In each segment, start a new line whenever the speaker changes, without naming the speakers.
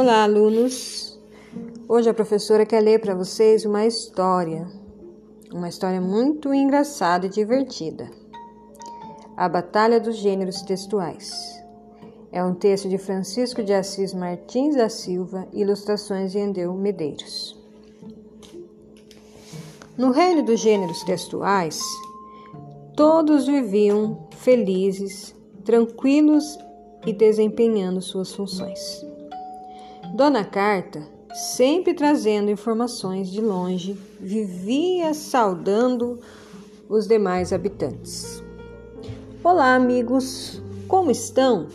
Olá, alunos! Hoje a professora quer ler para vocês uma história, uma história muito engraçada e divertida. A Batalha dos Gêneros Textuais. É um texto de Francisco de Assis Martins da Silva, ilustrações de Endeu Medeiros. No reino dos gêneros textuais, todos viviam felizes, tranquilos e desempenhando suas funções. Dona Carta, sempre trazendo informações de longe, vivia saudando os demais habitantes. Olá, amigos, como estão?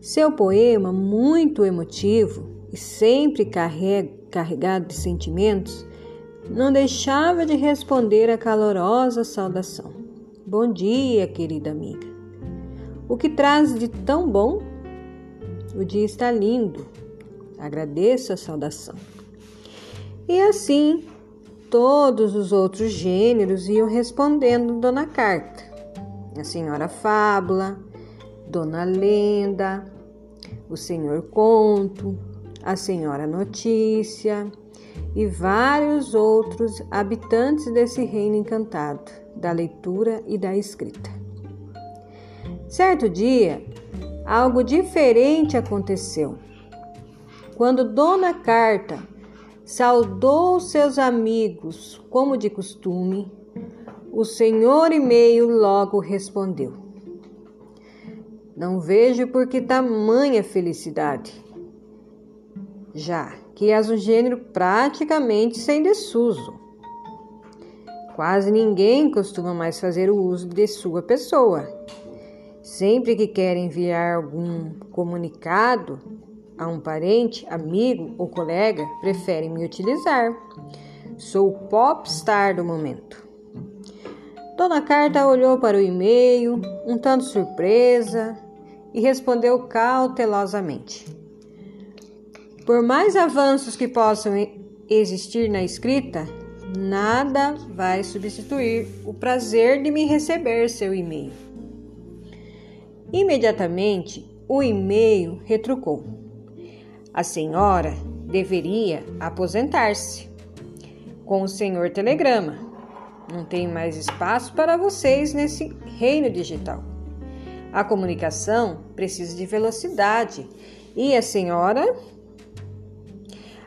Seu poema, muito emotivo e sempre carregado de sentimentos, não deixava de responder a calorosa saudação. Bom dia, querida amiga. O que traz de tão bom? O dia está lindo. Agradeço a saudação. E assim, todos os outros gêneros iam respondendo Dona Carta. A Senhora Fábula, Dona Lenda, o Senhor Conto, a Senhora Notícia e vários outros habitantes desse reino encantado da leitura e da escrita. Certo dia, algo diferente aconteceu. Quando Dona Carta saudou seus amigos como de costume, o senhor e-mail logo respondeu: Não vejo por que tamanha felicidade, já que és um gênero praticamente sem desuso. Quase ninguém costuma mais fazer o uso de sua pessoa Sempre que quer enviar algum comunicado a um parente, amigo ou colega, prefere me utilizar. Sou o popstar do momento. Dona Carta olhou para o e-mail, um tanto surpresa, e respondeu cautelosamente. Por mais avanços que possam existir na escrita, nada vai substituir o prazer de me receber seu e-mail. Imediatamente, o e-mail retrucou. A senhora deveria aposentar-se. Com o senhor telegrama. Não tem mais espaço para vocês nesse reino digital. A comunicação precisa de velocidade. E a senhora?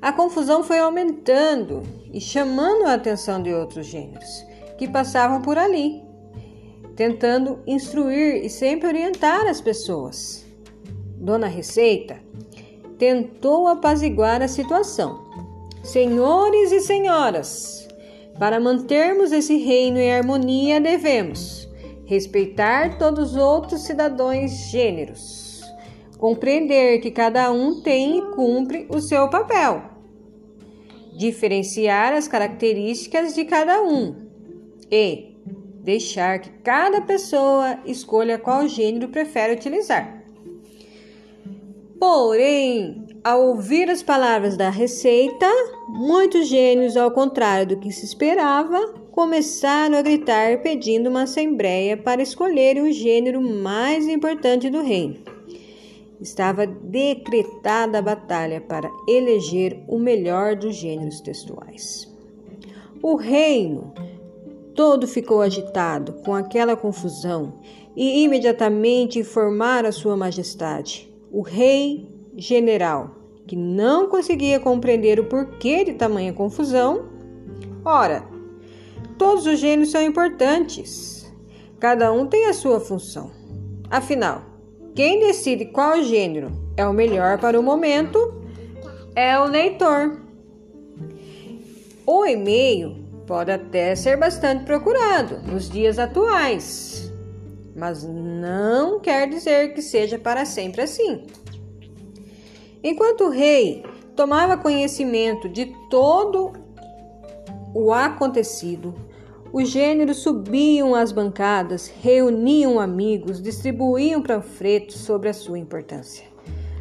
A confusão foi aumentando e chamando a atenção de outros gêneros que passavam por ali tentando instruir e sempre orientar as pessoas. Dona Receita tentou apaziguar a situação. Senhores e senhoras, para mantermos esse reino em harmonia, devemos respeitar todos os outros cidadãos gêneros, compreender que cada um tem e cumpre o seu papel, diferenciar as características de cada um e deixar que cada pessoa escolha qual gênero prefere utilizar. Porém, ao ouvir as palavras da receita, muitos gênios, ao contrário do que se esperava, começaram a gritar pedindo uma assembleia para escolher o gênero mais importante do reino. Estava decretada a batalha para eleger o melhor dos gêneros textuais. O reino Todo ficou agitado com aquela confusão e imediatamente informaram a Sua Majestade, o Rei General, que não conseguia compreender o porquê de tamanha confusão. Ora, todos os gênios são importantes, cada um tem a sua função. Afinal, quem decide qual gênero é o melhor para o momento é o leitor. O e-mail pode até ser bastante procurado nos dias atuais, mas não quer dizer que seja para sempre assim. Enquanto o rei tomava conhecimento de todo o acontecido, os gêneros subiam às bancadas, reuniam amigos, distribuíam panfletos sobre a sua importância.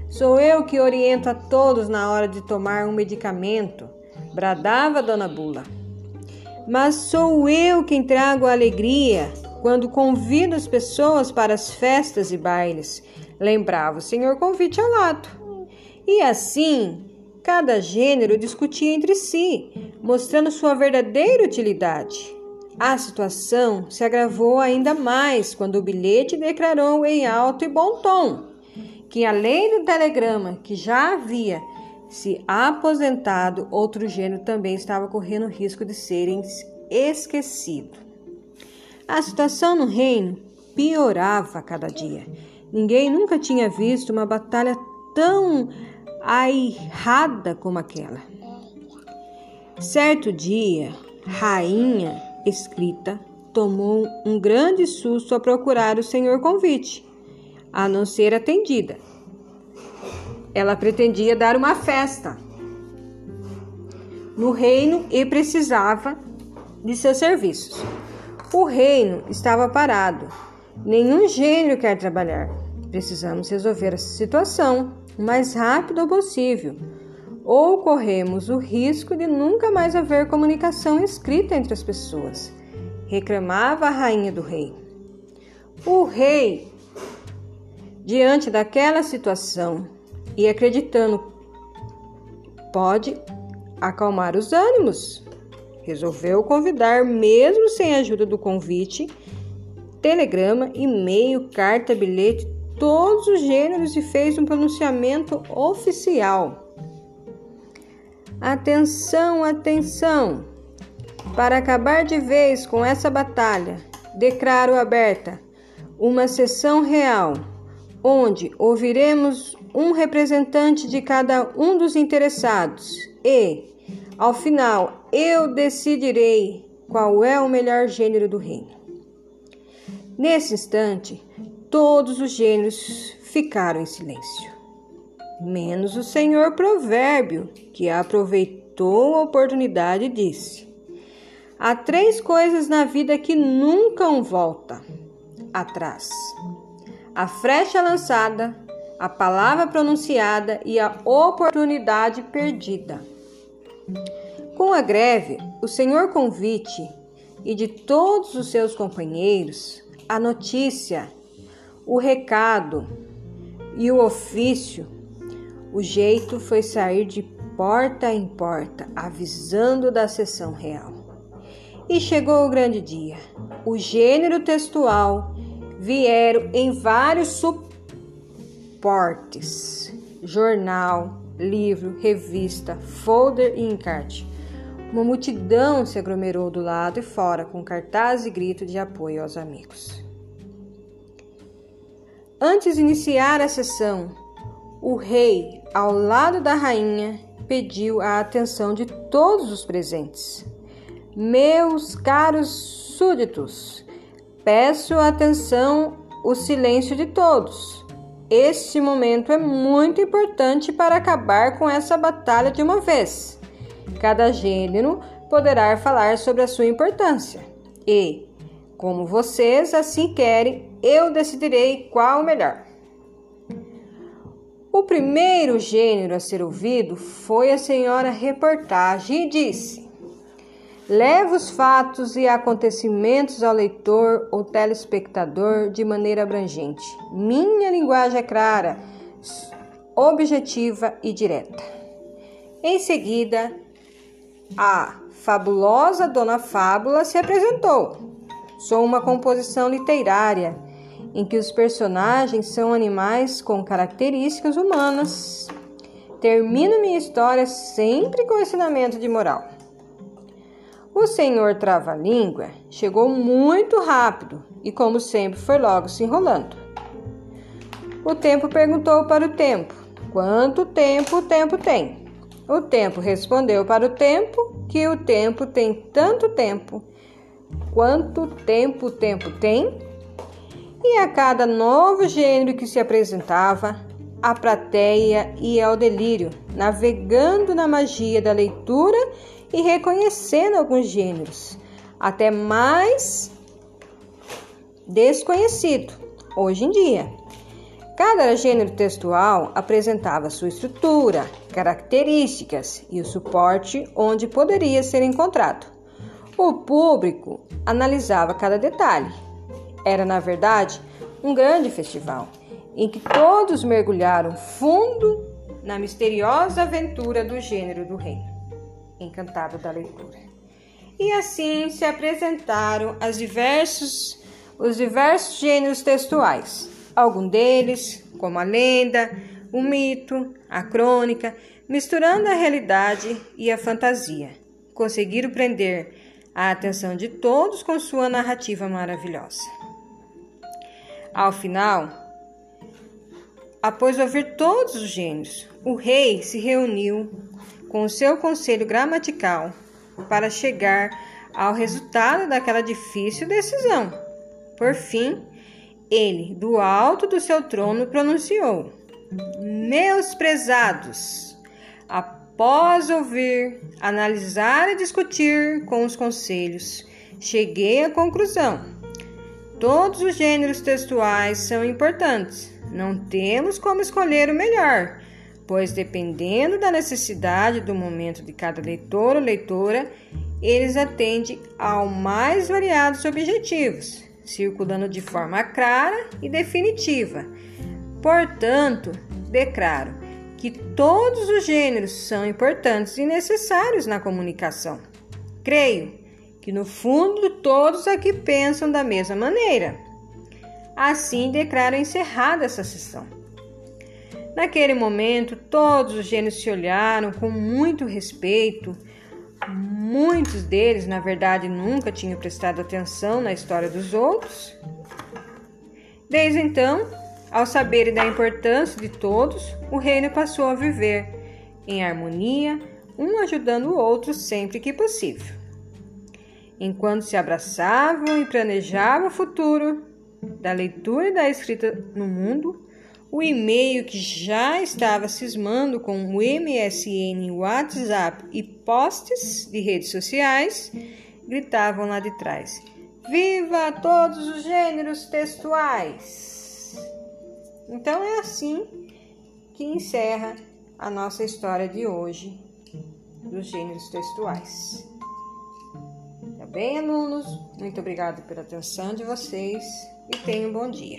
Sou eu que oriento a todos na hora de tomar um medicamento, bradava Dona Bula mas sou eu quem trago a alegria quando convido as pessoas para as festas e bailes. lembrava o senhor convite ao lado. E assim, cada gênero discutia entre si, mostrando sua verdadeira utilidade. A situação se agravou ainda mais quando o bilhete declarou em alto e bom tom que, além do telegrama que já havia se aposentado, outro gênero também estava correndo risco de serem esquecido. A situação no reino piorava a cada dia. Ninguém nunca tinha visto uma batalha tão airrada como aquela. Certo dia, rainha escrita tomou um grande susto a procurar o senhor convite, a não ser atendida. Ela pretendia dar uma festa no reino e precisava de seus serviços. O reino estava parado. Nenhum gênio quer trabalhar. Precisamos resolver essa situação o mais rápido possível, ou corremos o risco de nunca mais haver comunicação escrita entre as pessoas, reclamava a rainha do rei. O rei, diante daquela situação e acreditando pode acalmar os ânimos, resolveu convidar, mesmo sem a ajuda do convite, telegrama, e-mail, carta, bilhete, todos os gêneros e fez um pronunciamento oficial. Atenção, atenção! Para acabar de vez com essa batalha, declaro aberta uma sessão real, onde ouviremos um representante de cada um dos interessados. E, ao final, eu decidirei qual é o melhor gênero do reino. Nesse instante, todos os gêneros ficaram em silêncio, menos o senhor Provérbio, que aproveitou a oportunidade e disse: Há três coisas na vida que nunca voltam atrás: a flecha lançada, a palavra pronunciada e a oportunidade perdida. Com a greve, o senhor convite e de todos os seus companheiros, a notícia o recado e o ofício, o jeito foi sair de porta em porta, avisando da sessão real. E chegou o grande dia. O gênero textual vieram em vários suportes: jornal, livro, revista, folder e encarte. Uma multidão se aglomerou do lado e fora com cartaz e grito de apoio aos amigos. Antes de iniciar a sessão, o rei, ao lado da rainha, pediu a atenção de todos os presentes. Meus caros súditos, peço atenção, o silêncio de todos. Este momento é muito importante para acabar com essa batalha de uma vez. Cada gênero poderá falar sobre a sua importância e, como vocês assim querem, eu decidirei qual o melhor. O primeiro gênero a ser ouvido foi a senhora reportagem e disse: Leva os fatos e acontecimentos ao leitor ou telespectador de maneira abrangente. Minha linguagem é clara, objetiva e direta. Em seguida, a fabulosa Dona Fábula se apresentou Sou uma composição literária em que os personagens são animais com características humanas. Termino minha história sempre com ensinamento de moral. O senhor Trava-Língua chegou muito rápido e, como sempre, foi logo se enrolando. O tempo perguntou para o tempo: Quanto tempo o tempo tem? O tempo respondeu para o tempo que o tempo tem tanto tempo quanto tempo o tempo tem? E a cada novo gênero que se apresentava, a plateia ia ao delírio, navegando na magia da leitura e reconhecendo alguns gêneros, até mais desconhecido hoje em dia. Cada gênero textual apresentava sua estrutura, características e o suporte onde poderia ser encontrado. O público analisava cada detalhe. Era, na verdade, um grande festival em que todos mergulharam fundo na misteriosa aventura do gênero do reino, encantado da leitura. E assim se apresentaram diversos, os diversos gêneros textuais, algum deles, como a lenda, o mito, a crônica, misturando a realidade e a fantasia, conseguiram prender a atenção de todos com sua narrativa maravilhosa. Ao final, após ouvir todos os gênios, o rei se reuniu com o seu conselho gramatical para chegar ao resultado daquela difícil decisão. Por fim, ele, do alto do seu trono, pronunciou: Meus prezados, após ouvir, analisar e discutir com os conselhos, cheguei à conclusão. Todos os gêneros textuais são importantes. Não temos como escolher o melhor, pois dependendo da necessidade do momento de cada leitor ou leitora, eles atendem ao mais variados objetivos circulando de forma clara e definitiva. Portanto, declaro que todos os gêneros são importantes e necessários na comunicação. Creio que, no fundo, todos aqui pensam da mesma maneira. Assim, declaro encerrada essa sessão. Naquele momento, todos os gênios se olharam com muito respeito Muitos deles, na verdade, nunca tinham prestado atenção na história dos outros. Desde então, ao saberem da importância de todos, o reino passou a viver em harmonia, um ajudando o outro sempre que possível. Enquanto se abraçavam e planejavam o futuro da leitura e da escrita no mundo, o e-mail que já estava cismando com o MSN, WhatsApp e posts de redes sociais gritavam lá de trás: Viva todos os gêneros textuais! Então é assim que encerra a nossa história de hoje dos gêneros textuais. Tá bem, alunos? Muito obrigado pela atenção de vocês e tenham um bom dia.